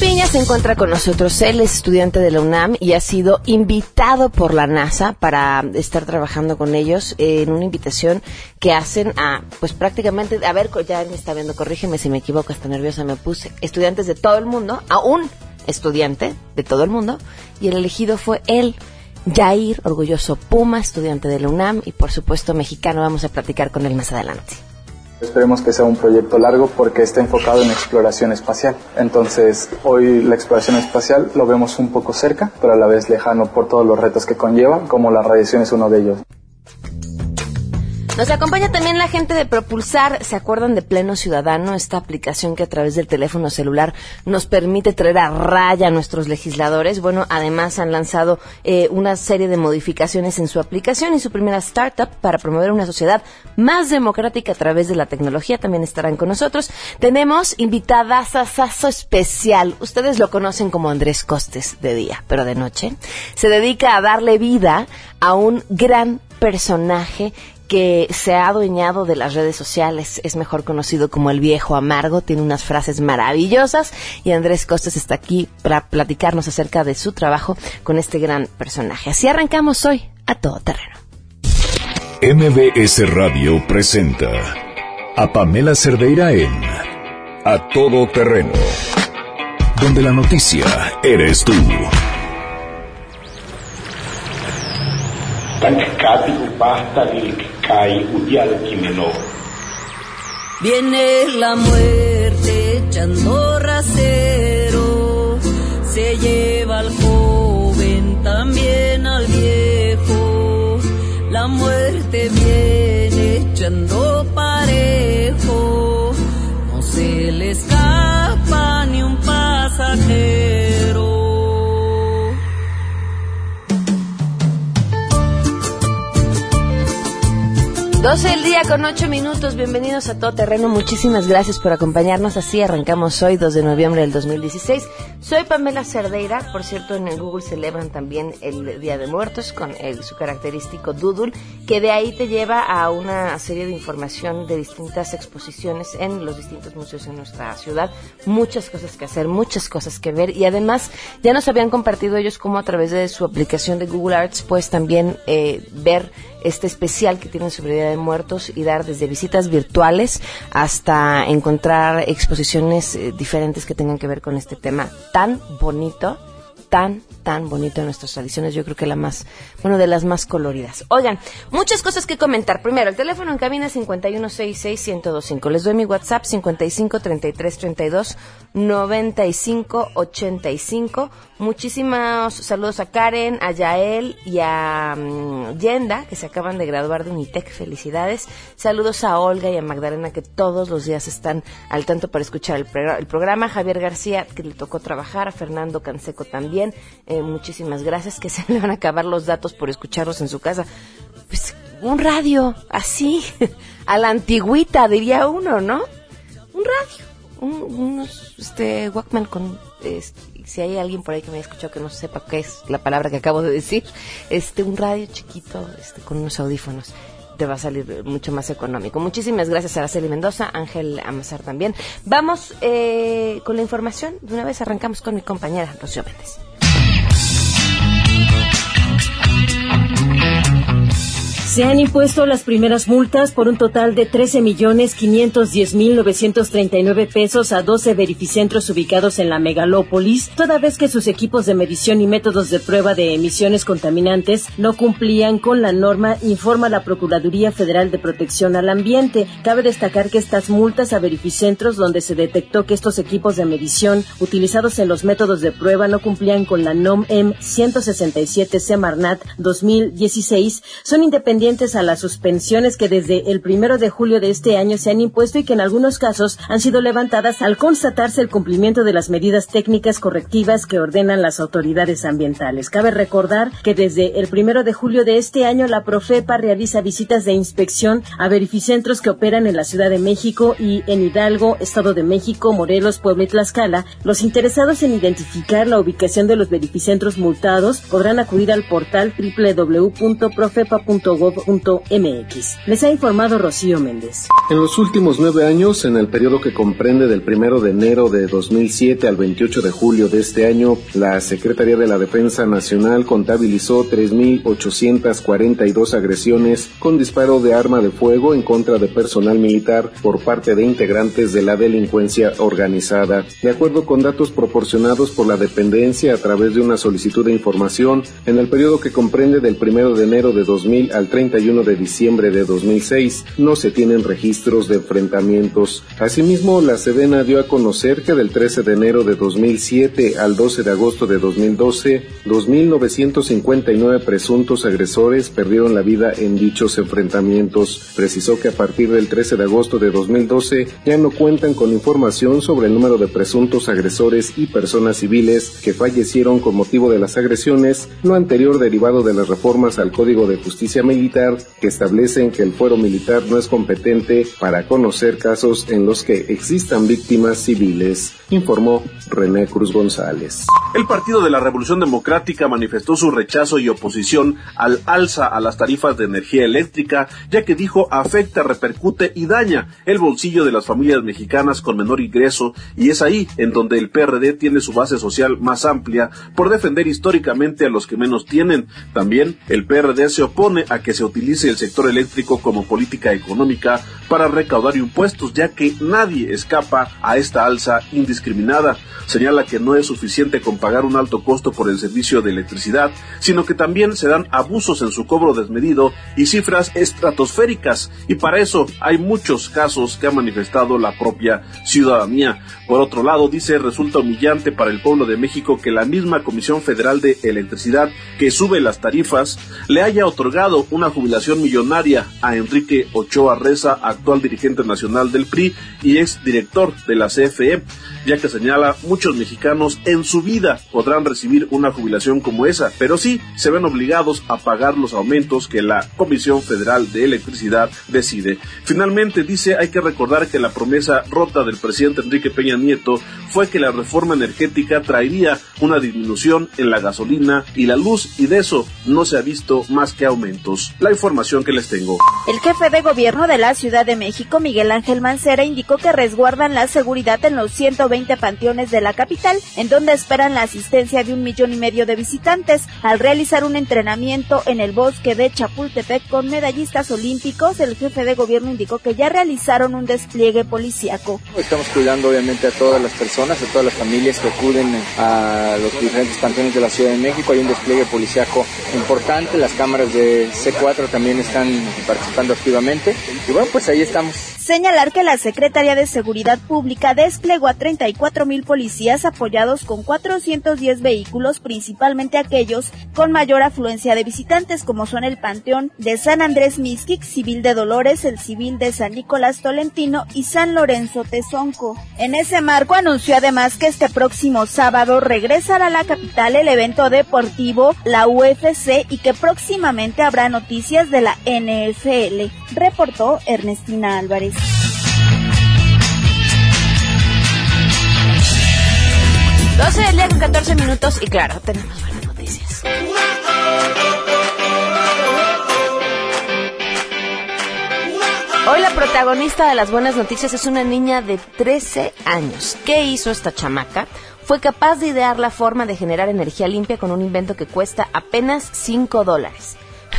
Piña se encuentra con nosotros. Él es estudiante de la UNAM y ha sido invitado por la NASA para estar trabajando con ellos en una invitación que hacen a, pues prácticamente, a ver, ya me está viendo, corrígeme si me equivoco, está nerviosa me puse, estudiantes de todo el mundo, a un estudiante de todo el mundo, y el elegido fue él. Jair, orgulloso Puma, estudiante de la UNAM y por supuesto mexicano. Vamos a platicar con él más adelante. Esperemos que sea un proyecto largo porque está enfocado en exploración espacial. Entonces, hoy la exploración espacial lo vemos un poco cerca, pero a la vez lejano por todos los retos que conlleva, como la radiación es uno de ellos. Nos acompaña también la gente de Propulsar. ¿Se acuerdan de Pleno Ciudadano? Esta aplicación que a través del teléfono celular nos permite traer a raya a nuestros legisladores. Bueno, además han lanzado eh, una serie de modificaciones en su aplicación y su primera startup para promover una sociedad más democrática a través de la tecnología. También estarán con nosotros. Tenemos invitada Sasazo especial. Ustedes lo conocen como Andrés Costes de día, pero de noche. Se dedica a darle vida a un gran personaje que se ha adueñado de las redes sociales, es mejor conocido como el viejo amargo, tiene unas frases maravillosas y Andrés Costas está aquí para platicarnos acerca de su trabajo con este gran personaje. Así arrancamos hoy a todo terreno. MBS Radio presenta a Pamela Cerdeira en A Todo Terreno, donde la noticia eres tú. Viene la muerte echando rasero, se lleva al joven, también al viejo. La muerte viene echando 12 del día con 8 minutos. Bienvenidos a Todo Terreno. Muchísimas gracias por acompañarnos. Así arrancamos hoy, 2 de noviembre del 2016. Soy Pamela Cerdeira. Por cierto, en el Google celebran también el Día de Muertos con el, su característico doodle, que de ahí te lleva a una serie de información de distintas exposiciones en los distintos museos en nuestra ciudad. Muchas cosas que hacer, muchas cosas que ver. Y además, ya nos habían compartido ellos cómo a través de su aplicación de Google Arts, pues también eh, ver este especial que tienen sobre Día de Muertos y dar desde visitas virtuales hasta encontrar exposiciones eh, diferentes que tengan que ver con este tema tan bonito, tan, tan bonito de nuestras tradiciones. Yo creo que la más, bueno, de las más coloridas. Oigan, muchas cosas que comentar. Primero, el teléfono en cabina 5166-1025. Les doy mi WhatsApp 553332-9585. Muchísimos saludos a Karen, a Yael y a mm, Yenda, que se acaban de graduar de Unitec. Felicidades. Saludos a Olga y a Magdalena, que todos los días están al tanto para escuchar el, el programa. Javier García, que le tocó trabajar. A Fernando Canseco también. Eh, muchísimas gracias, que se le van a acabar los datos por escucharlos en su casa. Pues un radio, así, a la antigüita, diría uno, ¿no? Un radio, un- unos, este, Walkman con, este, si hay alguien por ahí que me haya escuchado que no sepa qué es la palabra que acabo de decir, este, un radio chiquito, este, con unos audífonos te va a salir mucho más económico. Muchísimas gracias a Araceli Mendoza, Ángel Amazar también. Vamos eh, con la información. De una vez arrancamos con mi compañera Rocío Méndez. Bye. Se han impuesto las primeras multas por un total de 13.510.939 pesos a 12 verificentros ubicados en la megalópolis, toda vez que sus equipos de medición y métodos de prueba de emisiones contaminantes no cumplían con la norma, informa la Procuraduría Federal de Protección al Ambiente. Cabe destacar que estas multas a verificentros donde se detectó que estos equipos de medición utilizados en los métodos de prueba no cumplían con la NOM M 167 Semarnat 2016 son independientes a las suspensiones que desde el primero de julio de este año se han impuesto y que en algunos casos han sido levantadas al constatarse el cumplimiento de las medidas técnicas correctivas que ordenan las autoridades ambientales. Cabe recordar que desde el primero de julio de este año la Profepa realiza visitas de inspección a verificentros que operan en la Ciudad de México y en Hidalgo, Estado de México, Morelos, Puebla y Tlaxcala. Los interesados en identificar la ubicación de los verificentros multados podrán acudir al portal www.profepa.gov www.gov.mx. Les ha informado Rocío Méndez. En los últimos nueve años, en el periodo que comprende del primero de enero de 2007 al 28 de julio de este año, la Secretaría de la Defensa Nacional contabilizó 3.842 agresiones con disparo de arma de fuego en contra de personal militar por parte de integrantes de la delincuencia organizada. De acuerdo con datos proporcionados por la dependencia a través de una solicitud de información, en el periodo que comprende del primero de enero de 2000 al 31 de diciembre de 2006, no se tienen registros de enfrentamientos. Asimismo, la Sedena dio a conocer que del 13 de enero de 2007 al 12 de agosto de 2012, 2.959 presuntos agresores perdieron la vida en dichos enfrentamientos. Precisó que a partir del 13 de agosto de 2012 ya no cuentan con información sobre el número de presuntos agresores y personas civiles que fallecieron con motivo de las agresiones, lo anterior derivado de las reformas al Código de Justicia Militar que establecen que el fuero militar no es competente para conocer casos en los que existan víctimas civiles, informó René Cruz González. El Partido de la Revolución Democrática manifestó su rechazo y oposición al alza a las tarifas de energía eléctrica, ya que dijo afecta, repercute y daña el bolsillo de las familias mexicanas con menor ingreso y es ahí en donde el PRD tiene su base social más amplia por defender históricamente a los que menos tienen. También el PRD se opone a que se utilice el sector eléctrico como política económica para recaudar impuestos, ya que nadie escapa a esta alza indiscriminada. Señala que no es suficiente con pagar un alto costo por el servicio de electricidad, sino que también se dan abusos en su cobro desmedido y cifras estratosféricas, y para eso hay muchos casos que ha manifestado la propia ciudadanía. Por otro lado, dice, resulta humillante para el pueblo de México que la misma Comisión Federal de Electricidad, que sube las tarifas, le haya otorgado una jubilación millonaria a Enrique Ochoa Reza, actual dirigente nacional del PRI y ex director de la CFE, ya que señala muchos mexicanos en su vida podrán recibir una jubilación como esa, pero sí se ven obligados a pagar los aumentos que la Comisión Federal de Electricidad decide. Finalmente dice hay que recordar que la promesa rota del presidente Enrique Peña Nieto fue que la reforma energética traería una disminución en la gasolina y la luz y de eso no se ha visto más que aumentos. La información que les tengo. El jefe de gobierno de la Ciudad de México, Miguel Ángel Mancera, indicó que resguardan la seguridad en los 120 panteones de la capital, en donde esperan la asistencia de un millón y medio de visitantes. Al realizar un entrenamiento en el bosque de Chapultepec con medallistas olímpicos, el jefe de gobierno indicó que ya realizaron un despliegue policíaco. Estamos cuidando obviamente a todas las personas, a todas las familias que acuden a los diferentes panteones de la Ciudad de México. Hay un despliegue policíaco importante, las cámaras de C4 también están participando activamente. Y bueno, pues ahí estamos. Señalar que la Secretaría de Seguridad Pública desplegó a 34 mil policías apoyados con 410 vehículos, principalmente aquellos con mayor afluencia de visitantes, como son el Panteón de San Andrés Mixquic, Civil de Dolores, el Civil de San Nicolás Tolentino y San Lorenzo Tezonco. En ese marco anunció además que este próximo sábado regresará a la capital el evento deportivo, la UFC, y que próximamente habrá noticias de la NFL, reportó Ernestina Álvarez. 12 del día con 14 minutos y claro, tenemos buenas noticias. Hoy la protagonista de las buenas noticias es una niña de 13 años. ¿Qué hizo esta chamaca? Fue capaz de idear la forma de generar energía limpia con un invento que cuesta apenas 5 dólares.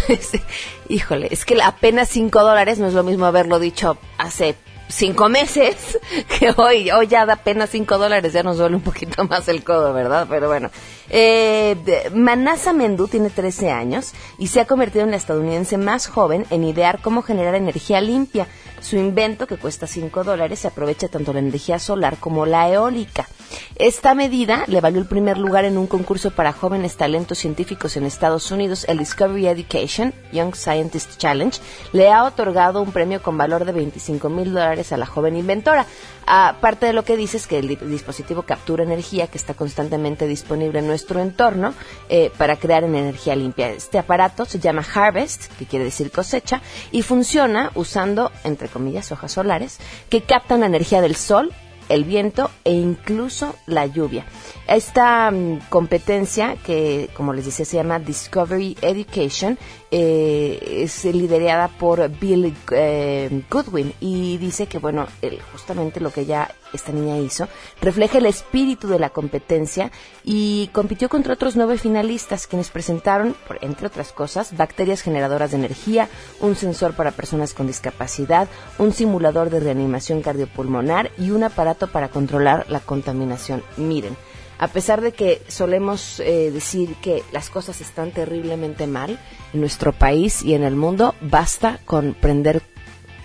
Híjole, es que apenas 5 dólares no es lo mismo haberlo dicho hace cinco meses que hoy, hoy ya da apenas cinco dólares, ya nos duele un poquito más el codo, ¿verdad? Pero bueno. Eh, Manasa Mendú tiene 13 años y se ha convertido en la estadounidense más joven en idear cómo generar energía limpia. Su invento, que cuesta 5 dólares, se aprovecha tanto la energía solar como la eólica. Esta medida le valió el primer lugar en un concurso para jóvenes talentos científicos en Estados Unidos, el Discovery Education Young Scientist Challenge. Le ha otorgado un premio con valor de 25 mil dólares a la joven inventora. Aparte de lo que dice es que el dispositivo captura energía que está constantemente disponible en nuestro entorno eh, para crear energía limpia. Este aparato se llama Harvest, que quiere decir cosecha, y funciona usando, entre comillas, hojas solares, que captan la energía del sol el viento e incluso la lluvia. Esta mm, competencia, que como les decía se llama Discovery Education, eh, es liderada por Bill eh, Goodwin y dice que, bueno, justamente lo que ya esta niña hizo refleja el espíritu de la competencia y compitió contra otros nueve finalistas quienes presentaron, entre otras cosas, bacterias generadoras de energía, un sensor para personas con discapacidad, un simulador de reanimación cardiopulmonar y un aparato para controlar la contaminación. Miren, a pesar de que solemos eh, decir que las cosas están terriblemente mal en nuestro país y en el mundo, basta con prender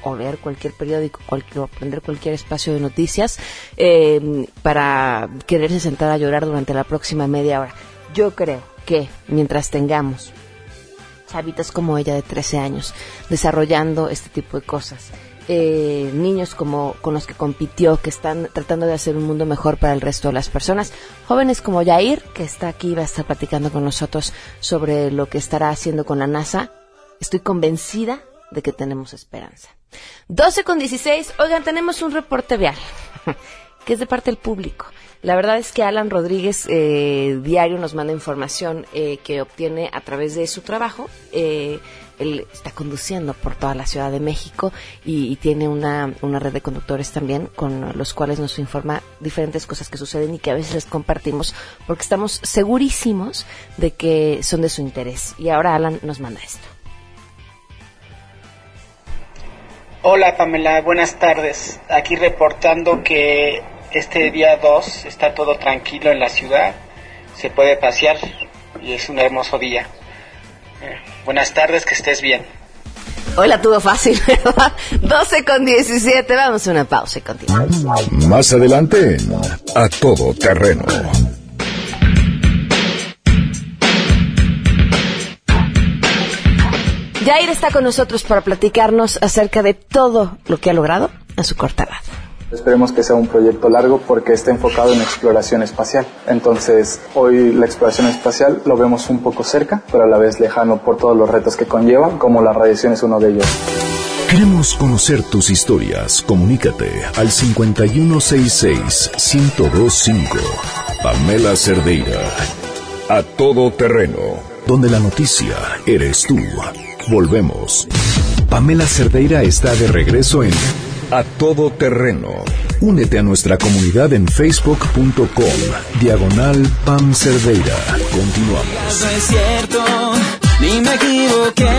o leer cualquier periódico cualquier, o prender cualquier espacio de noticias eh, para quererse sentar a llorar durante la próxima media hora. Yo creo que mientras tengamos chavitas como ella de 13 años desarrollando este tipo de cosas, eh, niños como con los que compitió, que están tratando de hacer un mundo mejor para el resto de las personas, jóvenes como Yair, que está aquí, va a estar platicando con nosotros sobre lo que estará haciendo con la NASA. Estoy convencida de que tenemos esperanza. 12 con 16, oigan, tenemos un reporte vial, que es de parte del público. La verdad es que Alan Rodríguez eh, diario nos manda información eh, que obtiene a través de su trabajo. Eh, él está conduciendo por toda la Ciudad de México y, tiene una, una, red de conductores también con los cuales nos informa diferentes cosas que suceden y que a veces les compartimos porque estamos segurísimos de que son de su interés. Y ahora Alan nos manda esto. Hola Pamela, buenas tardes. Aquí reportando que este día 2 está todo tranquilo en la ciudad, se puede pasear y es un hermoso día. Buenas tardes, que estés bien. Hoy la tuvo fácil, ¿verdad? 12 con 17, vamos a una pausa y continuamos. Más adelante, a todo terreno. Jair está con nosotros para platicarnos acerca de todo lo que ha logrado a su corta edad. Esperemos que sea un proyecto largo porque está enfocado en exploración espacial. Entonces, hoy la exploración espacial lo vemos un poco cerca, pero a la vez lejano por todos los retos que conllevan, como la radiación es uno de ellos. Queremos conocer tus historias. Comunícate al 5166-1025. Pamela Cerdeira. A todo terreno. Donde la noticia eres tú. Volvemos. Pamela Cerdeira está de regreso en a todo terreno. Únete a nuestra comunidad en facebook.com, diagonal Pam Cerdeira. Continuamos. Ni me equivoqué.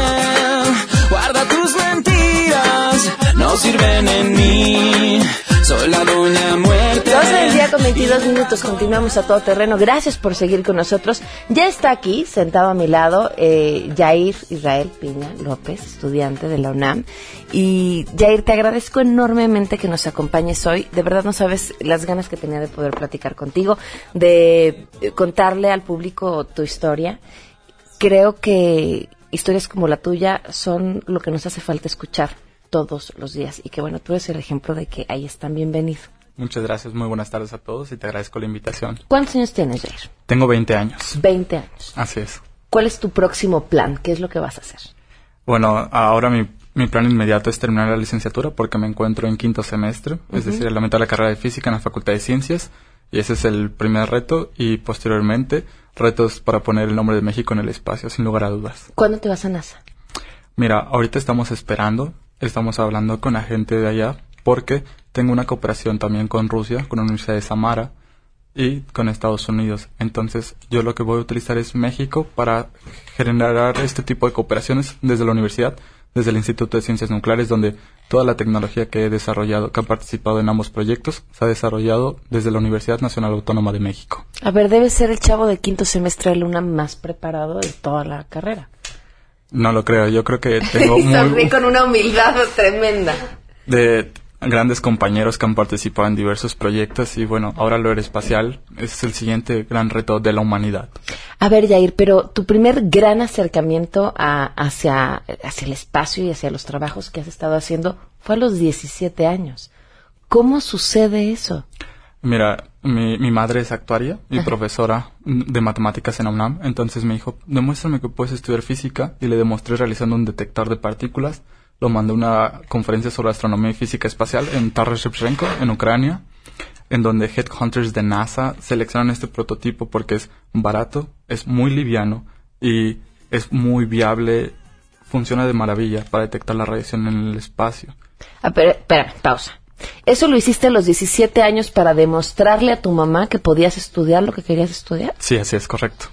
Guarda tus mentiras, no sirven en mí. 12 del día con 22 minutos. Continuamos a todo terreno. Gracias por seguir con nosotros. Ya está aquí, sentado a mi lado, eh, Jair Israel Piña López, estudiante de la UNAM. Y Jair, te agradezco enormemente que nos acompañes hoy. De verdad no sabes las ganas que tenía de poder platicar contigo, de contarle al público tu historia. Creo que historias como la tuya son lo que nos hace falta escuchar todos los días y que bueno, tú eres el ejemplo de que ahí están bienvenidos. Muchas gracias, muy buenas tardes a todos y te agradezco la invitación. ¿Cuántos años tienes, Jair? Tengo 20 años. 20 años. Así es. ¿Cuál es tu próximo plan? ¿Qué es lo que vas a hacer? Bueno, ahora mi, mi plan inmediato es terminar la licenciatura porque me encuentro en quinto semestre, es decir, la mitad de la carrera de física en la Facultad de Ciencias y ese es el primer reto y posteriormente retos para poner el nombre de México en el espacio, sin lugar a dudas. ¿Cuándo te vas a NASA? Mira, ahorita estamos esperando estamos hablando con la gente de allá porque tengo una cooperación también con Rusia, con la Universidad de Samara y con Estados Unidos. Entonces yo lo que voy a utilizar es México para generar este tipo de cooperaciones desde la universidad, desde el Instituto de Ciencias Nucleares, donde toda la tecnología que he desarrollado, que ha participado en ambos proyectos, se ha desarrollado desde la Universidad Nacional Autónoma de México. A ver, debe ser el chavo de quinto semestre de Luna más preparado de toda la carrera. No lo creo, yo creo que tengo muy... con una humildad tremenda. De grandes compañeros que han participado en diversos proyectos y bueno, ahora lo aeroespacial es el siguiente gran reto de la humanidad. A ver, Jair, pero tu primer gran acercamiento hacia, hacia el espacio y hacia los trabajos que has estado haciendo fue a los 17 años. ¿Cómo sucede eso? Mira, mi, mi madre es actuaria y profesora de matemáticas en la UNAM, entonces me dijo, demuéstrame que puedes estudiar física y le demostré realizando un detector de partículas. Lo mandé a una conferencia sobre astronomía y física espacial en Taras en Ucrania. en donde headhunters de NASA seleccionan este prototipo porque es barato, es muy liviano y es muy viable, funciona de maravilla para detectar la radiación en el espacio. Ah, espera, pausa. ¿Eso lo hiciste a los 17 años para demostrarle a tu mamá que podías estudiar lo que querías estudiar? Sí, así es, correcto.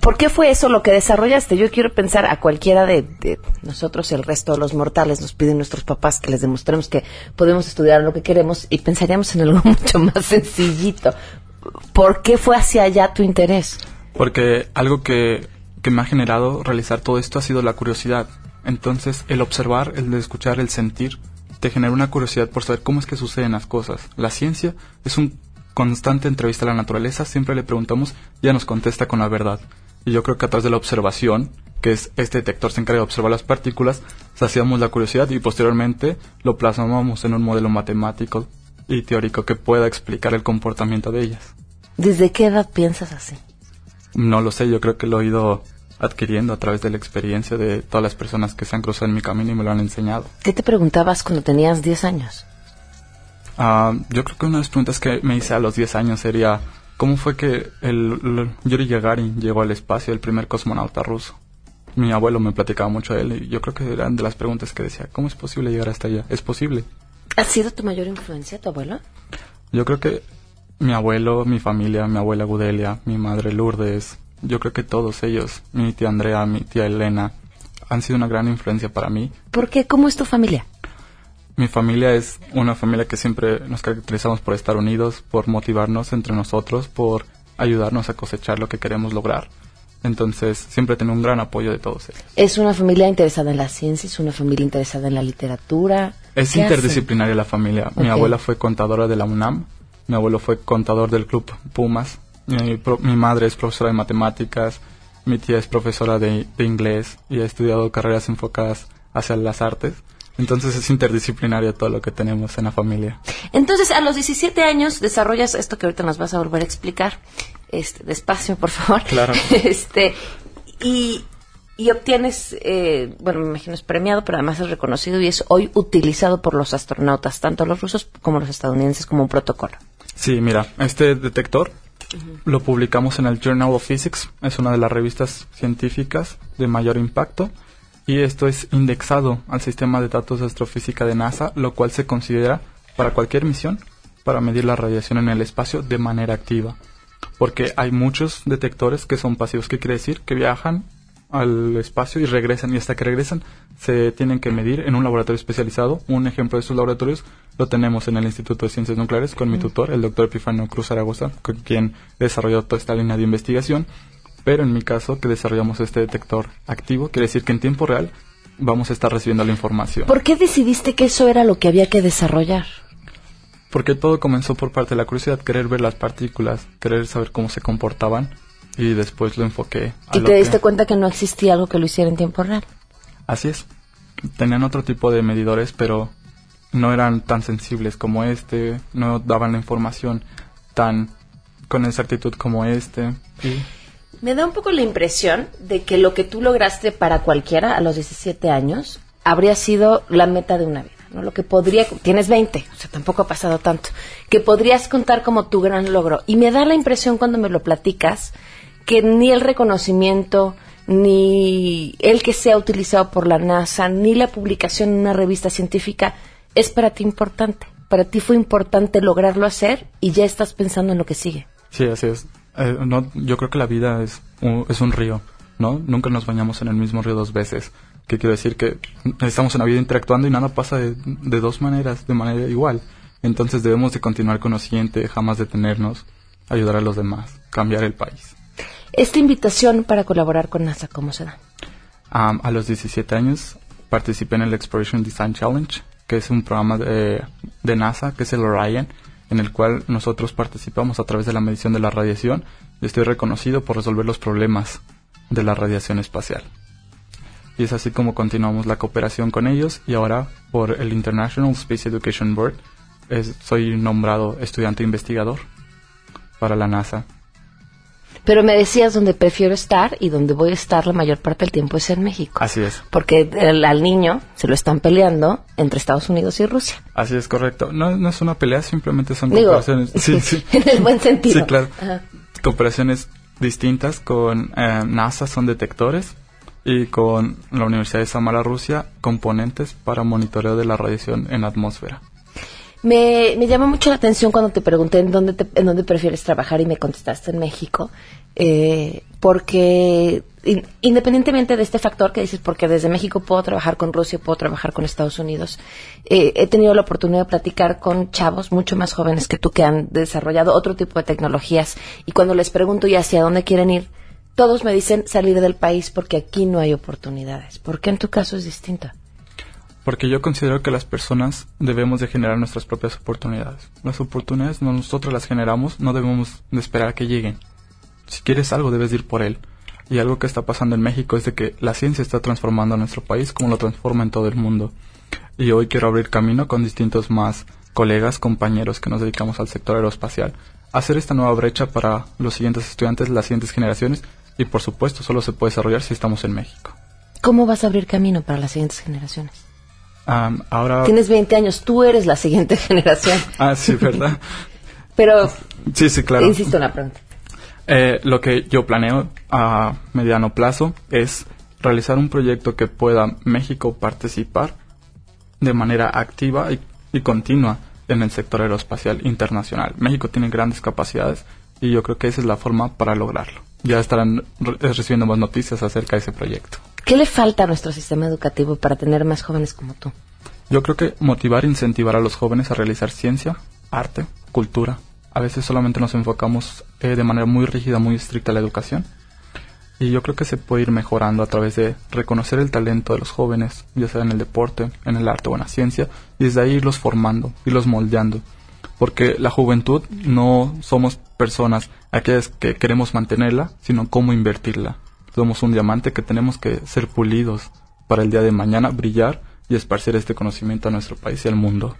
¿Por qué fue eso lo que desarrollaste? Yo quiero pensar a cualquiera de, de, nosotros, el resto de los mortales, nos piden nuestros papás que les demostremos que podemos estudiar lo que queremos y pensaríamos en algo mucho más sencillito. ¿Por qué fue hacia allá tu interés? Porque algo que, que me ha generado realizar todo esto ha sido la curiosidad. Entonces, el observar, el escuchar, el sentir, te genera una curiosidad por saber cómo es que suceden las cosas. La ciencia es un constante entrevista a la naturaleza, siempre le preguntamos y ella nos contesta con la verdad. Y yo creo que a través de la observación, que es este detector se encarga de observar las partículas, saciamos la curiosidad y posteriormente lo plasmamos en un modelo matemático y teórico que pueda explicar el comportamiento de ellas. ¿Desde qué edad piensas así? No lo sé, yo creo que lo he ido adquiriendo a través de la experiencia de todas las personas que se han cruzado en mi camino y me lo han enseñado. ¿Qué te preguntabas cuando tenías 10 años? Uh, yo creo que una de las preguntas que me hice a los 10 años sería, ¿cómo fue que el, Yuri Gagarin llegó al espacio, el primer cosmonauta ruso? Mi abuelo me platicaba mucho de él y yo creo que eran de las preguntas que decía, ¿cómo es posible llegar hasta allá? ¿Es posible? ¿Ha sido tu mayor influencia tu abuelo? Yo creo que mi abuelo, mi familia, mi abuela Gudelia, mi madre Lourdes, yo creo que todos ellos, mi tía Andrea, mi tía Elena, han sido una gran influencia para mí. ¿Por qué? ¿Cómo es tu familia? Mi familia es una familia que siempre nos caracterizamos por estar unidos, por motivarnos entre nosotros, por ayudarnos a cosechar lo que queremos lograr. Entonces, siempre tengo un gran apoyo de todos ellos. ¿Es una familia interesada en la ciencia? ¿Es una familia interesada en la literatura? Es interdisciplinaria la familia. Mi abuela fue contadora de la UNAM, mi abuelo fue contador del Club Pumas, mi, mi madre es profesora de matemáticas, mi tía es profesora de, de inglés y ha estudiado carreras enfocadas hacia las artes. Entonces es interdisciplinario todo lo que tenemos en la familia. Entonces, a los 17 años desarrollas esto que ahorita nos vas a volver a explicar. Este, despacio, por favor. Claro. Este, y, y obtienes, eh, bueno, me imagino es premiado, pero además es reconocido y es hoy utilizado por los astronautas, tanto los rusos como los estadounidenses, como un protocolo. Sí, mira, este detector lo publicamos en el Journal of Physics, es una de las revistas científicas de mayor impacto y esto es indexado al sistema de datos de astrofísica de NASA, lo cual se considera para cualquier misión para medir la radiación en el espacio de manera activa. Porque hay muchos detectores que son pasivos, ¿qué quiere decir? Que viajan al espacio y regresan y hasta que regresan se tienen que medir en un laboratorio especializado. Un ejemplo de estos laboratorios lo tenemos en el Instituto de Ciencias Nucleares con mi tutor, el doctor Epifano Cruz Zaragoza, con quien desarrolló toda esta línea de investigación pero en mi caso que desarrollamos este detector activo, quiere decir que en tiempo real vamos a estar recibiendo la información. ¿Por qué decidiste que eso era lo que había que desarrollar? Porque todo comenzó por parte de la curiosidad, querer ver las partículas, querer saber cómo se comportaban y después lo enfoqué. A ¿Y te diste cuenta que no existía algo que lo hiciera en tiempo real? Así es. Tenían otro tipo de medidores, pero no eran tan sensibles como este, no daban la información tan con exactitud como este. Y me da un poco la impresión de que lo que tú lograste para cualquiera a los 17 años habría sido la meta de una vida, ¿no? Lo que podría, tienes 20, o sea, tampoco ha pasado tanto, que podrías contar como tu gran logro. Y me da la impresión cuando me lo platicas que ni el reconocimiento, ni el que sea utilizado por la NASA, ni la publicación en una revista científica es para ti importante. Para ti fue importante lograrlo hacer y ya estás pensando en lo que sigue. Sí, así es. Eh, no, yo creo que la vida es un, es un río, ¿no? Nunca nos bañamos en el mismo río dos veces. Que quiero decir que estamos en la vida interactuando y nada pasa de, de dos maneras, de manera igual. Entonces debemos de continuar con lo siguiente, jamás detenernos, ayudar a los demás, cambiar el país. Esta invitación para colaborar con NASA, ¿cómo se da? a los 17 años participé en el Exploration Design Challenge, que es un programa de, de NASA, que es el Orion, en el cual nosotros participamos a través de la medición de la radiación y estoy reconocido por resolver los problemas de la radiación espacial. Y es así como continuamos la cooperación con ellos y ahora por el International Space Education Board soy nombrado estudiante investigador para la NASA. Pero me decías donde prefiero estar y donde voy a estar la mayor parte del tiempo es en México. Así es. Porque al niño se lo están peleando entre Estados Unidos y Rusia. Así es, correcto. No, no es una pelea, simplemente son Digo, comparaciones. Sí, sí. en el buen sentido. Sí, claro. Ajá. Comparaciones distintas con eh, NASA son detectores y con la Universidad de Samara, Rusia, componentes para monitoreo de la radiación en la atmósfera. Me, me llamó mucho la atención cuando te pregunté en dónde, te- en dónde prefieres trabajar y me contestaste en México, eh, porque in- independientemente de este factor que dices, porque desde México puedo trabajar con Rusia, puedo trabajar con Estados Unidos, eh, he tenido la oportunidad de platicar con chavos mucho más jóvenes que tú que han desarrollado otro tipo de tecnologías y cuando les pregunto ya hacia dónde quieren ir, todos me dicen salir del país porque aquí no hay oportunidades. ¿Por qué en tu caso es distinto? Porque yo considero que las personas debemos de generar nuestras propias oportunidades. Las oportunidades no nosotros las generamos, no debemos de esperar a que lleguen. Si quieres algo debes de ir por él. Y algo que está pasando en México es de que la ciencia está transformando a nuestro país como lo transforma en todo el mundo. Y hoy quiero abrir camino con distintos más colegas, compañeros que nos dedicamos al sector aeroespacial. Hacer esta nueva brecha para los siguientes estudiantes, las siguientes generaciones y por supuesto solo se puede desarrollar si estamos en México. ¿Cómo vas a abrir camino para las siguientes generaciones? Ahora... Tienes 20 años, tú eres la siguiente generación. Ah, sí, ¿verdad? Pero, Sí, sí, claro. insisto en la pregunta. Eh, lo que yo planeo a mediano plazo es realizar un proyecto que pueda México participar de manera activa y, y continua en el sector aeroespacial internacional. México tiene grandes capacidades y yo creo que esa es la forma para lograrlo. Ya estarán re- recibiendo más noticias acerca de ese proyecto. ¿Qué le falta a nuestro sistema educativo para tener más jóvenes como tú? Yo creo que motivar e incentivar a los jóvenes a realizar ciencia, arte, cultura. A veces solamente nos enfocamos eh, de manera muy rígida, muy estricta a la educación. Y yo creo que se puede ir mejorando a través de reconocer el talento de los jóvenes, ya sea en el deporte, en el arte o en la ciencia, y desde ahí irlos formando, irlos moldeando. Porque la juventud no somos personas aquellas que queremos mantenerla, sino cómo invertirla. Somos un diamante que tenemos que ser pulidos para el día de mañana, brillar y esparcir este conocimiento a nuestro país y al mundo.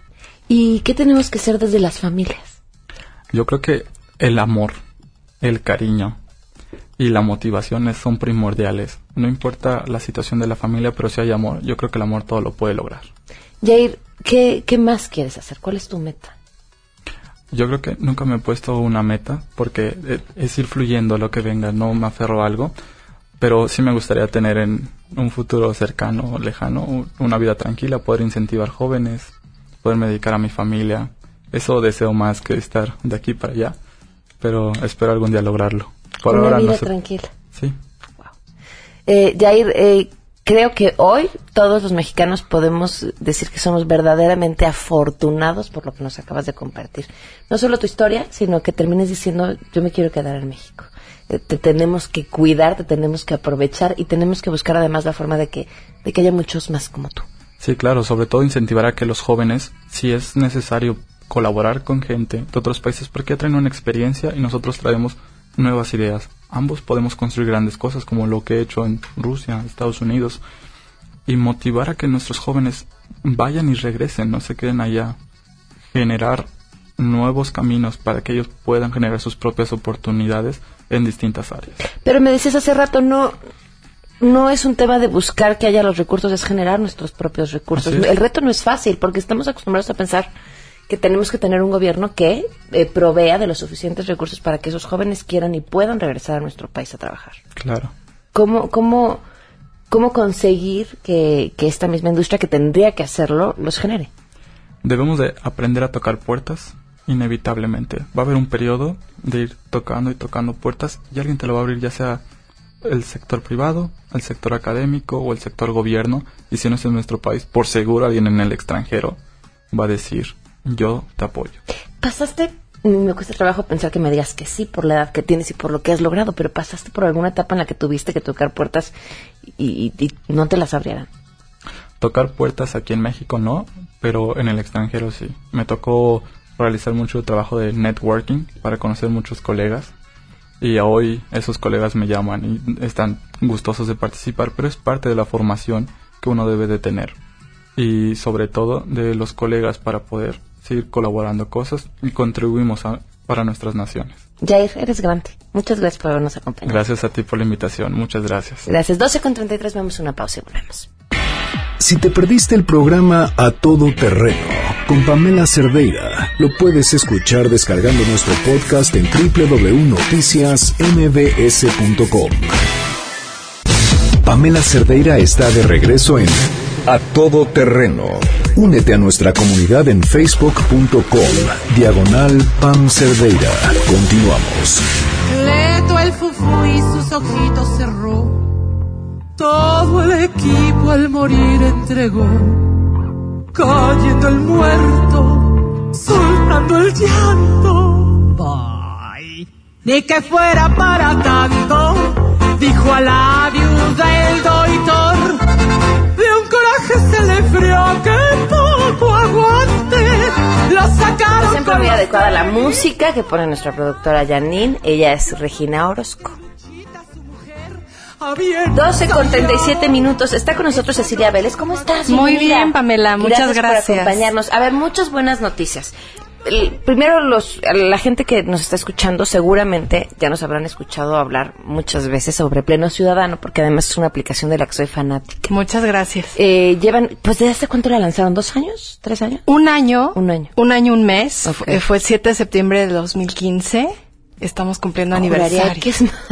¿Y qué tenemos que hacer desde las familias? Yo creo que el amor, el cariño y la motivación son primordiales. No importa la situación de la familia, pero si hay amor, yo creo que el amor todo lo puede lograr. Jair, ¿qué, qué más quieres hacer? ¿Cuál es tu meta? Yo creo que nunca me he puesto una meta porque es ir fluyendo lo que venga, no me aferro a algo, pero sí me gustaría tener en un futuro cercano o lejano una vida tranquila, poder incentivar jóvenes, poderme dedicar a mi familia. Eso deseo más que estar de aquí para allá, pero espero algún día lograrlo. Por Una ahora vida no sé. tranquila. Sí. Eh, Jair, eh, creo que hoy todos los mexicanos podemos decir que somos verdaderamente afortunados por lo que nos acabas de compartir. No solo tu historia, sino que termines diciendo, yo me quiero quedar en México. Eh, te tenemos que cuidar, te tenemos que aprovechar y tenemos que buscar además la forma de que, de que haya muchos más como tú. Sí, claro, sobre todo incentivar a que los jóvenes, si es necesario colaborar con gente de otros países, porque traen una experiencia y nosotros traemos nuevas ideas. Ambos podemos construir grandes cosas como lo que he hecho en Rusia, Estados Unidos, y motivar a que nuestros jóvenes vayan y regresen, no se queden allá. Generar nuevos caminos para que ellos puedan generar sus propias oportunidades en distintas áreas. Pero me decías hace rato, no, no es un tema de buscar que haya los recursos, es generar nuestros propios recursos. El reto no es fácil porque estamos acostumbrados a pensar que tenemos que tener un gobierno que eh, provea de los suficientes recursos para que esos jóvenes quieran y puedan regresar a nuestro país a trabajar. Claro. ¿Cómo, cómo, cómo conseguir que, que esta misma industria que tendría que hacerlo los genere? Debemos de aprender a tocar puertas, inevitablemente. Va a haber un periodo de ir tocando y tocando puertas y alguien te lo va a abrir ya sea el sector privado, el sector académico o el sector gobierno. Y si no es en nuestro país, por seguro alguien en el extranjero va a decir, yo te apoyo. ¿Pasaste? Me cuesta trabajo pensar que me digas que sí por la edad que tienes y por lo que has logrado, pero pasaste por alguna etapa en la que tuviste que tocar puertas y, y- y no te las abrieran. Tocar puertas aquí en México no, pero en el extranjero sí. Me tocó realizar mucho trabajo de networking para conocer muchos colegas y hoy esos colegas me llaman y están gustosos de participar, pero es parte de la formación que uno debe de tener y sobre todo de los colegas para poder seguir colaborando cosas y contribuimos a para nuestras naciones. Jair, eres grande. Muchas gracias por habernos acompañado. Gracias a ti por la invitación. Muchas gracias. Gracias. 12 con 33, vamos a una pausa y volvemos. Si te perdiste el programa A Todo Terreno con Pamela Cerdeira, lo puedes escuchar descargando nuestro podcast en www.noticiasmbs.com. Pamela Cerdeira está de regreso en A Todo Terreno. Únete a nuestra comunidad en facebook.com, diagonal Pam Cerdeira. Continuamos. Leto el fufu y sus ojitos cerró. Todo el equipo al morir entregó. Cayendo el muerto, soltando el llanto. Bye. Ni que fuera para tanto, dijo a la viuda el doctor. De un coraje se le frió que poco aguante. Lo sacaron. Siempre muy adecuada la música que pone nuestra productora Janine. Ella es Regina Orozco. 12 con 37 minutos. Está con nosotros Cecilia Vélez. ¿Cómo estás? Muy Bienvenida. bien, Pamela. Muchas gracias. por acompañarnos. A ver, muchas buenas noticias. El- primero, los, la gente que nos está escuchando seguramente ya nos habrán escuchado hablar muchas veces sobre Pleno Ciudadano, porque además es una aplicación de la que soy fanática. Muchas gracias. Eh, llevan, pues ¿desde hace cuánto la lanzaron? ¿Dos años? ¿Tres años? Un año. Un año. Un año, un mes. Eh, Fue el 7 de septiembre de 2015. Estamos cumpliendo aniversario. que es más.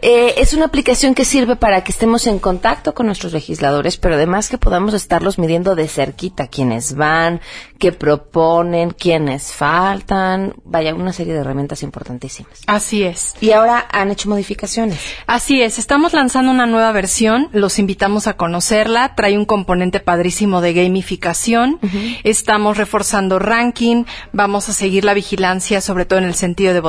Eh, es una aplicación que sirve para que estemos en contacto con nuestros legisladores, pero además que podamos estarlos midiendo de cerquita quiénes van, qué proponen, quiénes faltan. Vaya, una serie de herramientas importantísimas. Así es. Y ahora han hecho modificaciones. Así es, estamos lanzando una nueva versión, los invitamos a conocerla, trae un componente padrísimo de gamificación, estamos reforzando ranking, vamos a seguir la vigilancia, sobre todo en el sentido de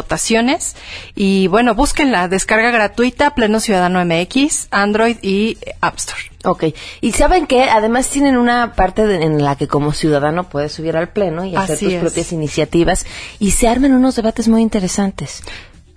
y bueno, búsquenla, descarga gratuita, Pleno Ciudadano MX, Android y App Store. Ok. Y saben que además tienen una parte de- en la que como ciudadano puedes subir al pleno y hacer Así tus es. propias iniciativas y se arman unos debates muy interesantes.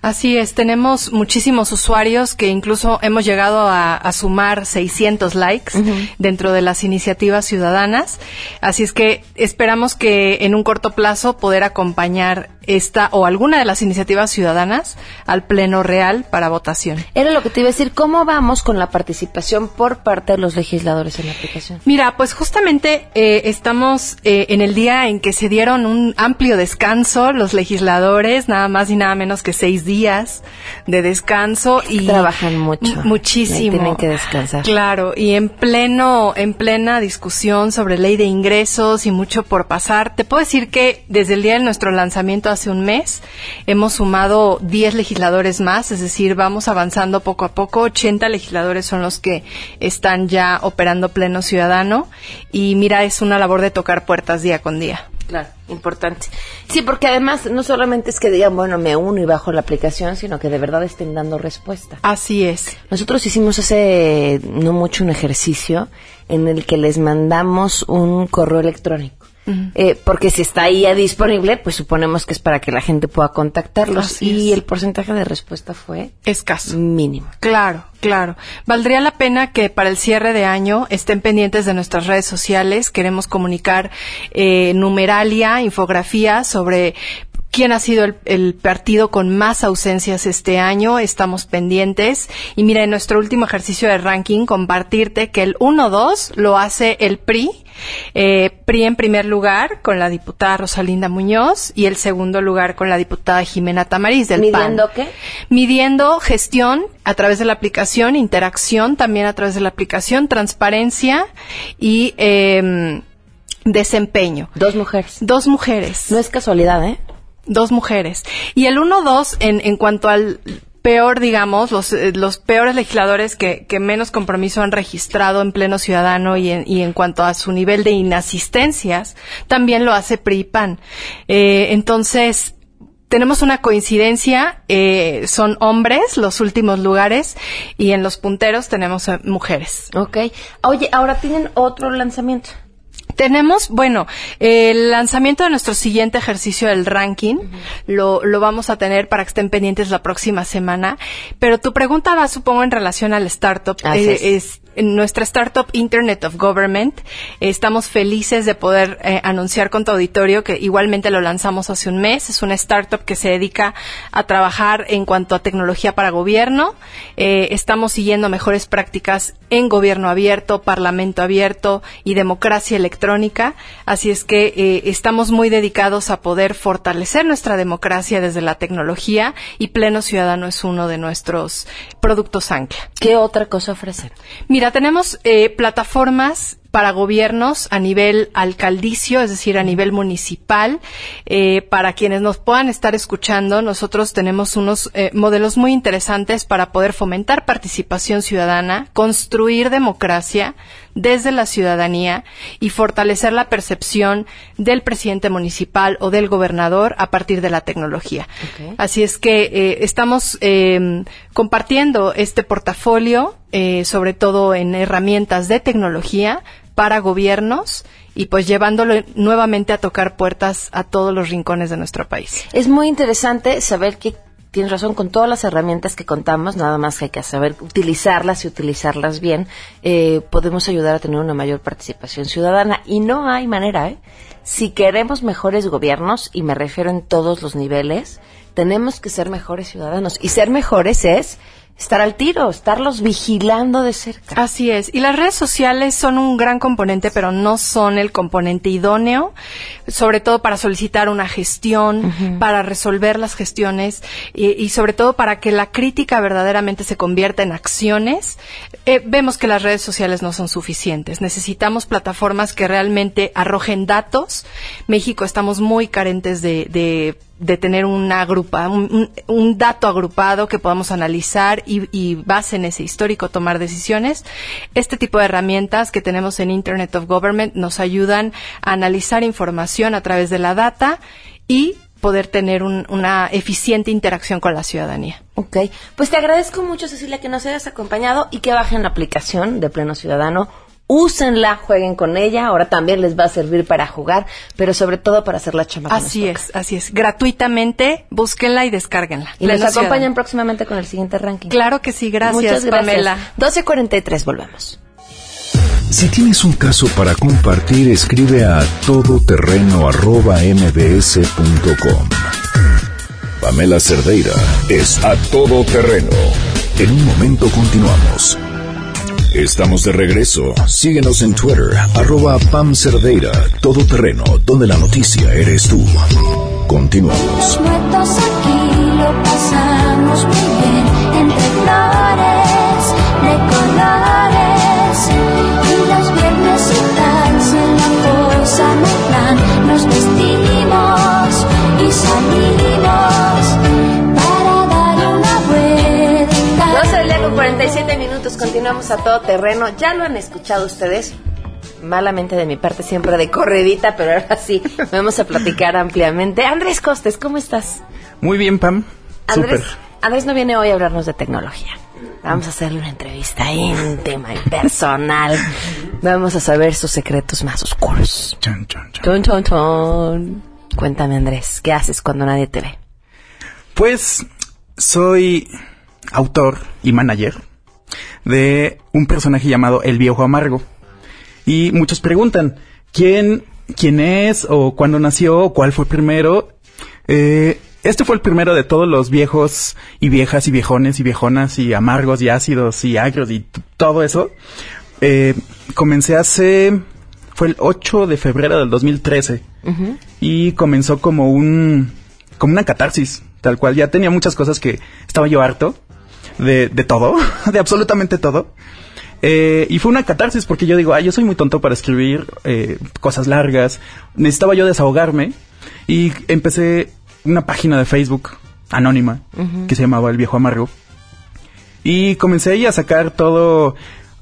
Así es, tenemos muchísimos usuarios que incluso hemos llegado a, a sumar 600 likes dentro de las iniciativas ciudadanas. Así es que esperamos que en un corto plazo poder acompañar esta o alguna de las iniciativas ciudadanas al pleno real para votación. Era lo que te iba a decir, ¿cómo vamos con la participación por parte de los legisladores en la aplicación? Mira, pues justamente eh, estamos eh, en el día en que se dieron un amplio descanso los legisladores, nada más y nada menos que seis días de descanso y trabajan mucho. Muchísimo. Tienen que descansar. Claro, y en pleno, en plena discusión sobre ley de ingresos y mucho por pasar. Te puedo decir que desde el día de nuestro lanzamiento hace un mes hemos sumado 10 legisladores más, es decir, vamos avanzando poco a poco. 80 legisladores son los que están ya operando pleno ciudadano y mira, es una labor de tocar puertas día con día. Claro, importante. Sí, porque además no solamente es que digan, bueno, me uno y bajo la aplicación, sino que de verdad estén dando respuesta. Así es. Nosotros hicimos hace no mucho un ejercicio en el que les mandamos un correo electrónico. Eh, porque si está ahí ya disponible, pues suponemos que es para que la gente pueda contactarlos. Así y es. el porcentaje de respuesta fue Escaso. mínimo. Claro, claro. Valdría la pena que para el cierre de año estén pendientes de nuestras redes sociales. Queremos comunicar eh, numeralia, infografía sobre quién ha sido el, el partido con más ausencias este año. Estamos pendientes. Y mira, en nuestro último ejercicio de ranking, compartirte que el 1-2 lo hace el PRI. Eh, PRI en primer lugar con la diputada Rosalinda Muñoz y el segundo lugar con la diputada Jimena Tamariz del PAN ¿Midiendo qué? midiendo gestión a través de la aplicación, interacción también a través de la aplicación, transparencia y eh, desempeño. Dos mujeres. Dos mujeres. No es casualidad, ¿eh? Dos mujeres. Y el 1-2, en, en cuanto al peor, digamos, los, eh, los peores legisladores que, que menos compromiso han registrado en pleno ciudadano y en, y en cuanto a su nivel de inasistencias, también lo hace PRI PAN. Eh, entonces, tenemos una coincidencia, eh, son hombres los últimos lugares y en los punteros tenemos eh, mujeres. Ok. Oye, ahora tienen otro lanzamiento. Tenemos, bueno, el lanzamiento de nuestro siguiente ejercicio del ranking lo, lo vamos a tener para que estén pendientes la próxima semana. Pero tu pregunta va, supongo, en relación al startup. Eh, es- en nuestra startup Internet of Government. Estamos felices de poder eh, anunciar con tu auditorio que igualmente lo lanzamos hace un mes. Es una startup que se dedica a trabajar en cuanto a tecnología para gobierno. Eh, estamos siguiendo mejores prácticas en gobierno abierto, parlamento abierto y democracia electrónica. Así es que eh, estamos muy dedicados a poder fortalecer nuestra democracia desde la tecnología y Pleno Ciudadano es uno de nuestros productos ancla. ¿Qué otra cosa ofrecen? Mira, tenemos eh, plataformas para gobiernos a nivel alcaldicio, es decir, a nivel municipal. Eh, para quienes nos puedan estar escuchando, nosotros tenemos unos eh, modelos muy interesantes para poder fomentar participación ciudadana, construir democracia desde la ciudadanía y fortalecer la percepción del presidente municipal o del gobernador a partir de la tecnología. Así es que eh, estamos eh, compartiendo este portafolio, eh, sobre todo en herramientas de tecnología, para gobiernos y pues llevándolo nuevamente a tocar puertas a todos los rincones de nuestro país. Es muy interesante saber que tienes razón con todas las herramientas que contamos, nada más que hay que saber utilizarlas y utilizarlas bien, eh, podemos ayudar a tener una mayor participación ciudadana y no hay manera, ¿eh? Si queremos mejores gobiernos, y me refiero en todos los niveles, tenemos que ser mejores ciudadanos y ser mejores es estar al tiro, estarlos vigilando de cerca. Así es. Y las redes sociales son un gran componente, pero no son el componente idóneo, sobre todo para solicitar una gestión, para resolver las gestiones y, y, sobre todo para que la crítica verdaderamente se convierta en acciones. Eh, vemos que las redes sociales no son suficientes. Necesitamos plataformas que realmente arrojen datos. México estamos muy carentes de, de de tener una agrupa, un, dato agrupado que podamos analizar y, y, base en ese histórico tomar decisiones. Este tipo de herramientas que tenemos en Internet of Government nos ayudan a analizar información a través de la data y poder tener un, una eficiente interacción con la ciudadanía. Ok, pues te agradezco mucho Cecilia que nos hayas acompañado y que bajen la aplicación de Pleno Ciudadano úsenla, jueguen con ella, ahora también les va a servir para jugar, pero sobre todo para hacer la chamba. Así es, así es, gratuitamente, búsquenla y descárguenla. Y nos acompañan próximamente con el siguiente ranking. Claro que sí, gracias, Muchas gracias. Pamela. 12.43, volvemos. Si tienes un caso para compartir, escribe a todoterreno.mbs.com. Pamela Cerdeira es a todoterreno. En un momento continuamos. Estamos de regreso. Síguenos en Twitter, arroba Pam Cerdeira, todo terreno, donde la noticia eres tú. Continuamos. aquí lo pasamos muy bien, entre flores de colores. Y los viernes y tal, en la cosa no plan, nos vestimos y salimos 37 minutos, continuamos a todo terreno. Ya lo han escuchado ustedes. Malamente de mi parte, siempre de corredita, pero ahora sí, vamos a platicar ampliamente. Andrés Costes, ¿cómo estás? Muy bien, Pam. Andrés, Andrés no viene hoy a hablarnos de tecnología. Vamos a hacerle una entrevista íntima y personal. Vamos a saber sus secretos más oscuros. Chon, chon, chon. Chon, chon, Cuéntame, Andrés, ¿qué haces cuando nadie te ve? Pues soy autor y manager de un personaje llamado El Viejo Amargo. Y muchos preguntan, ¿quién, quién es o cuándo nació o cuál fue primero? Eh, este fue el primero de todos los viejos y viejas y viejones y viejonas y amargos y ácidos y agrios y todo eso. Eh, comencé hace, fue el 8 de febrero del 2013 y comenzó como un, como una catarsis, tal cual. Ya tenía muchas cosas que estaba yo harto de, de todo, de absolutamente todo. Eh, y fue una catarsis porque yo digo, ah, yo soy muy tonto para escribir eh, cosas largas. Necesitaba yo desahogarme y empecé una página de Facebook anónima que se llamaba El Viejo Amargo. Y comencé ahí a sacar todo,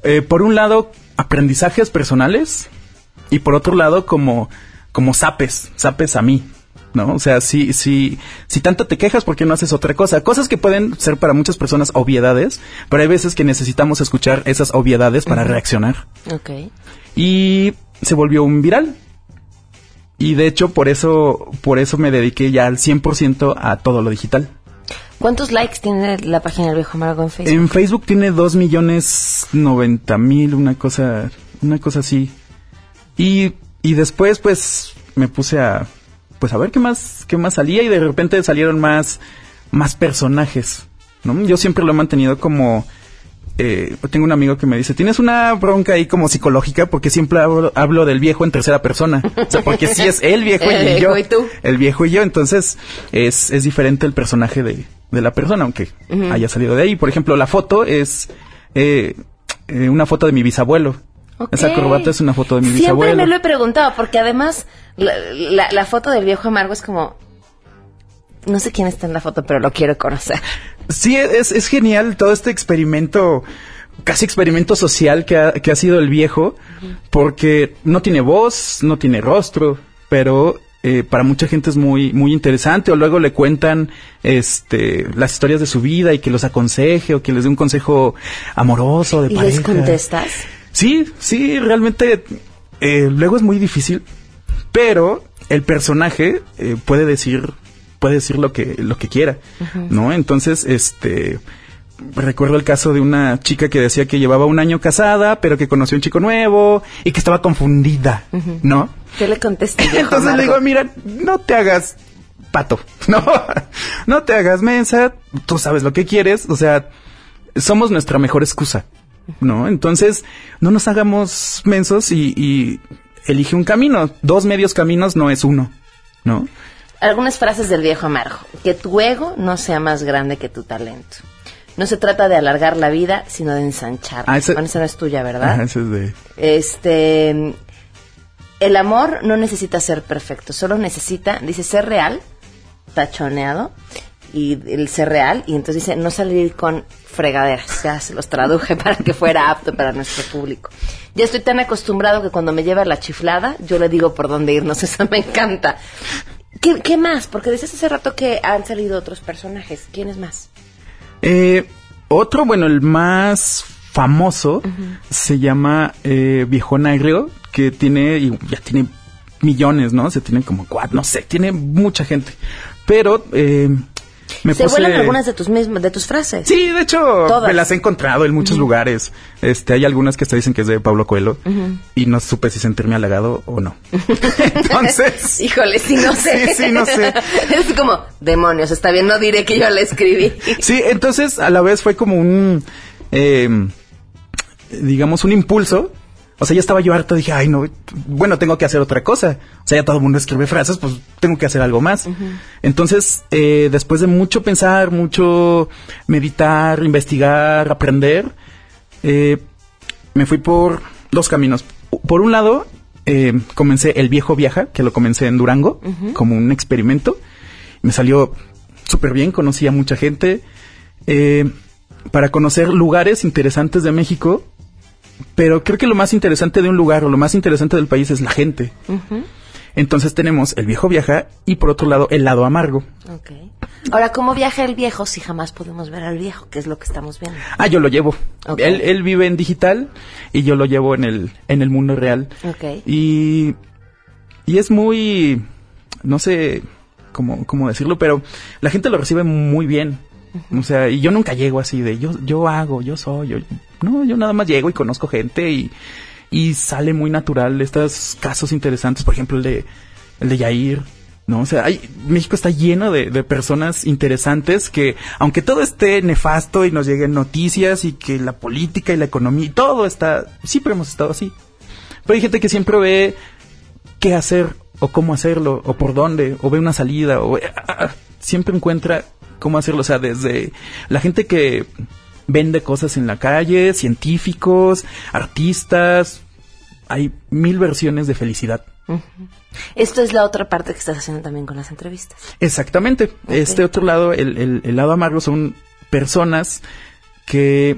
eh, por un lado, aprendizajes personales y por otro lado, como, como zapes, zapes a mí. ¿No? O sea, si, si, si tanto te quejas, ¿por qué no haces otra cosa? Cosas que pueden ser para muchas personas obviedades, pero hay veces que necesitamos escuchar esas obviedades para reaccionar. Ok. Y se volvió un viral. Y de hecho, por eso, por eso me dediqué ya al 100% a todo lo digital. ¿Cuántos likes tiene la página del Viejo Amargo en Facebook? En Facebook tiene dos millones noventa mil, una cosa, una cosa así. Y, y después, pues, me puse a, pues, a ver qué más, qué más salía y de repente salieron más, más personajes, ¿no? Yo siempre lo he mantenido como, eh, tengo un amigo que me dice, tienes una bronca ahí como psicológica porque siempre hablo, hablo del viejo en tercera persona. O sea, porque sí es el viejo El y viejo yo. y tú. El viejo y yo. Entonces, es, es diferente el personaje de, de la persona, aunque haya salido de ahí. Por ejemplo, la foto es eh, eh, una foto de mi bisabuelo. Esa corbata es una foto de mi Siempre bisabuelo. me lo he preguntado, porque además la, la- la foto del Viejo Amargo es como... No sé quién está en la foto, pero lo quiero conocer. Sí, es, es genial todo este experimento, casi experimento social que ha, que ha sido el viejo, porque no tiene voz, no tiene rostro, pero eh, para mucha gente es muy, muy interesante, o luego le cuentan este, las historias de su vida y que los aconseje, o que les dé un consejo amoroso de ¿Y pareja. les contestas? Sí, sí, realmente eh, luego es muy difícil, pero el personaje eh, puede decir puede decir lo que lo que quiera. ¿no? Entonces, este recuerdo el caso de una chica que decía que llevaba un año casada, pero que conoció un chico nuevo y que estaba confundida. ¿no? ¿Qué le Viejo Entonces le digo, mira, no te hagas pato, no, no te hagas mensa, tú sabes lo que quieres, o sea, somos nuestra mejor excusa, ¿no? Entonces, no nos hagamos mensos y, y elige un camino, dos medios caminos no es uno, ¿no? Algunas frases del Viejo Amargo. Que tu ego no sea más grande que tu talento. No se trata de alargar la vida, sino de ensanchar. Ah, Bueno, esa no es tuya, ¿verdad? Ese es de... Este, el amor no necesita ser perfecto, solo necesita, dice, ser real, tachoneado, y el ser real, y entonces dice, no salir con fregaderas, ya se los traduje para que fuera apto para nuestro público. Ya estoy tan acostumbrado que cuando me lleva la chiflada, yo le digo por dónde irnos, eso me encanta. ¿Qué, qué más? Porque decías hace rato que han salido otros personajes, ¿quiénes más? Eh, otro, bueno, el más famoso se llama eh, Viejón Agrio, que tiene, y ya tiene millones, ¿no? Se tiene como cuatro, no sé, tiene mucha gente. Pero eh, me Se puse... vuelan algunas de tus mismas, de tus frases. Sí, de hecho, Todas. me las he encontrado en muchos lugares. Este, hay algunas que hasta dicen que es de Pablo Coelho y no supe si sentirme halagado o no. Entonces, Híjole, sí, no sé. Sí, sí, no sé. es como, demonios, está bien, no diré que yo la escribí. sí, entonces a la vez fue como un, eh, digamos, un impulso. O sea, ya estaba yo harto, dije, ay, no, bueno, tengo que hacer otra cosa. O sea, ya todo el mundo escribe frases, pues tengo que hacer algo más. Entonces, eh, después de mucho pensar, mucho meditar, investigar, aprender, eh, me fui por dos caminos. Por un lado, eh, comencé El Viejo Viaja, que lo comencé en Durango, como un experimento. Me salió súper bien, conocí a mucha gente. eh, para conocer lugares interesantes de México, pero creo que lo más interesante de un lugar o lo más interesante del país es la gente. Entonces tenemos El Viejo Viaja y por otro lado El Lado Amargo. Ok. Ahora, ¿cómo viaja el viejo si jamás podemos ver al viejo? Que es lo que estamos viendo. Ah, yo lo llevo. Él, él vive en digital y yo lo llevo en el, en el mundo real. Ok. Y, y es muy, no sé cómo, cómo decirlo, pero la gente lo recibe muy bien. O sea, y yo nunca llego así de yo, yo hago, yo soy, yo, no, yo nada más llego y conozco gente y, y sale muy natural estos casos interesantes, por ejemplo el de, el de Yair, ¿no? O sea, hay, México está lleno de, de personas interesantes que, aunque todo esté nefasto y nos lleguen noticias y que la política y la economía y todo está, siempre hemos estado así. Pero hay gente que siempre ve qué hacer o cómo hacerlo o por dónde o ve una salida o ah, ah, siempre encuentra cómo hacerlo. O sea, desde la gente que vende cosas en la calle, científicos, artistas, hay mil versiones de felicidad. Esto es la otra parte que estás haciendo también con las entrevistas. Exactamente. Este otro lado, el, el- el lado amargo, son personas que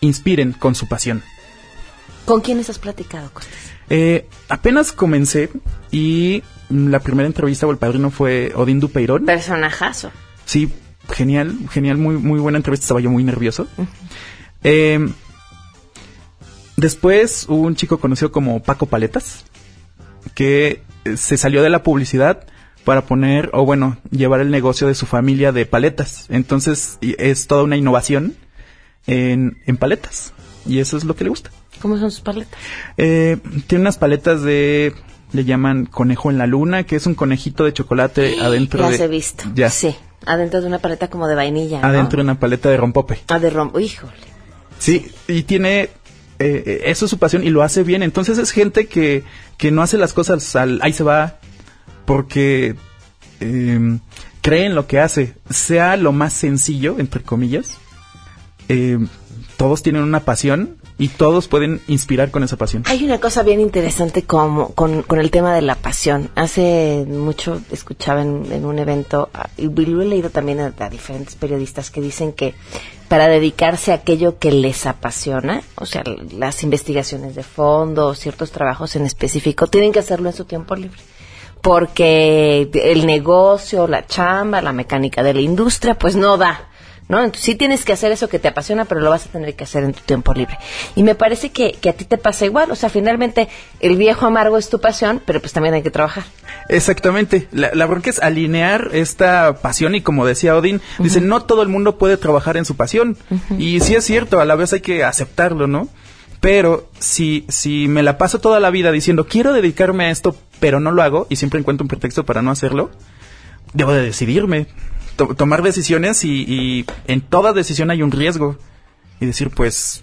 inspiren con su pasión. ¿Con quiénes has platicado, Costas? Eh, apenas comencé y la primera entrevista o el padrino fue Odín Dupeirón. Personajazo. Sí, genial, genial, muy, muy buena entrevista, estaba yo muy nervioso. Eh, después hubo un chico conocido como Paco Paletas, que eh, se salió de la publicidad, para poner, o bueno, llevar el negocio de su familia de paletas. Entonces es toda una innovación en, en paletas. Y eso es lo que le gusta. ¿Cómo son sus paletas? Eh, tiene unas paletas de, le llaman conejo en la luna, que es un conejito de chocolate adentro Las de... he visto. Ya. Sí. Adentro de una paleta como de vainilla. Adentro de una paleta de rompope. Ah, de rompo. Híjole. Sí, y tiene... eh, eh, eso es su pasión y lo hace bien. Entonces es gente que, que no hace las cosas al... Ahí se va. Porque eh, cree en lo que hace. Sea lo más sencillo, entre comillas. eh, todos tienen una pasión y todos pueden inspirar con esa pasión. Hay una cosa bien interesante como, con, el tema de la pasión. Hace mucho escuchaba en, un evento, ah, y lo he leído también a, a diferentes periodistas que dicen que para dedicarse a aquello que les apasiona, o sea, las investigaciones de fondo, ciertos trabajos en específico, tienen que hacerlo en su tiempo libre. Porque el negocio, la chamba, la mecánica de la industria, pues no da. ¿No? Entonces sí tienes que hacer eso que te apasiona, pero lo vas a tener que hacer en tu tiempo libre. Y me parece que, que a ti te pasa igual, o sea, finalmente el viejo amargo es tu pasión, pero pues también hay que trabajar. Exactamente. La, la bronca es alinear esta pasión y como decía Odín, dice, no todo el mundo puede trabajar en su pasión. Y sí es cierto, a la vez hay que aceptarlo, ¿no? Pero si, si me la paso toda la vida diciendo, quiero dedicarme a esto, pero no lo hago, y siempre encuentro un pretexto para no hacerlo, debo de decidirme, to- tomar decisiones y, y en toda decisión hay un riesgo. Y decir, pues,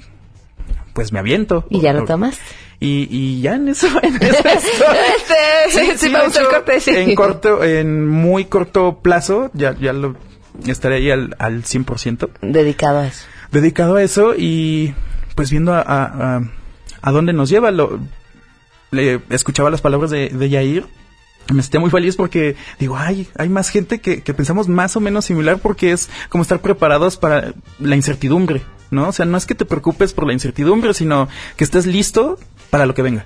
pues me aviento. Y ya lo tomas. Y, y ya en eso, en eso estoy. Este, sí, de vamos al hecho, corte, sí. En corto, en muy corto plazo, ya, ya lo estaré ahí al, al 100%. Dedicado a eso. Dedicado a eso y pues viendo a, a, a, a dónde nos lleva. Lo, le escuchaba las palabras de, de Yair. Me sentía muy feliz porque digo, ay, hay más gente que, que pensamos más o menos similar porque es como estar preparados para la incertidumbre, ¿no? O sea, no es que te preocupes por la incertidumbre, sino que estés listo para lo que venga.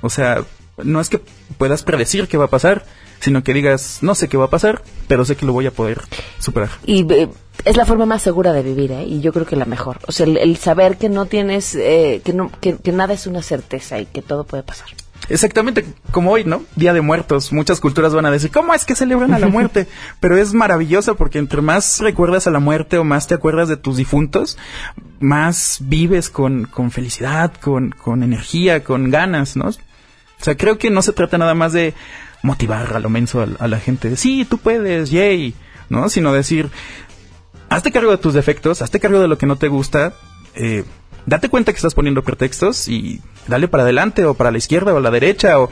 O sea, no es que puedas predecir qué va a pasar, sino que digas, no sé qué va a pasar, pero sé que lo voy a poder superar. Y eh, es la forma más segura de vivir, ¿eh? Y yo creo que la mejor. O sea, el, saber que no tienes, eh, que, no, que nada es una certeza y que todo puede pasar. Exactamente, como hoy, ¿no? Día de Muertos. Muchas culturas van a decir, ¿cómo es que celebran a la muerte? Pero es maravilloso porque entre más recuerdas a la muerte o más te acuerdas de tus difuntos, más vives con, con felicidad, con, con energía, con ganas, ¿no? O sea, creo que no se trata nada más de motivar a lo menso a, a la gente, de, sí, tú puedes, yay, ¿no? Sino decir, hazte cargo de tus defectos, hazte cargo de lo que no te gusta, eh, date cuenta que estás poniendo pretextos y dale para adelante o para la izquierda o la derecha o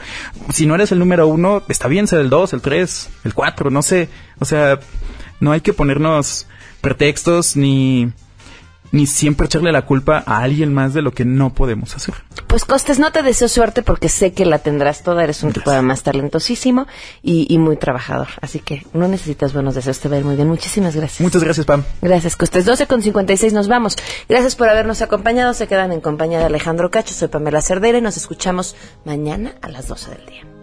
si no eres el número uno, está bien ser el dos, el tres, el cuatro, no sé. O sea, no hay que ponernos pretextos ni, ni siempre echarle la culpa a alguien más de lo que no podemos hacer. Pues Costes, no te deseo suerte porque sé que la tendrás toda. Eres un tipo además talentosísimo y, y muy trabajador. Así que no necesitas buenos deseos. Te va a ir muy bien. Muchísimas gracias. Muchas gracias, Pam. Gracias, Costes. 12 con 56 nos vamos. Gracias por habernos acompañado. Se quedan en compañía de Alejandro Cacho. Soy Pamela Cerdera y nos escuchamos mañana a las 12 del día.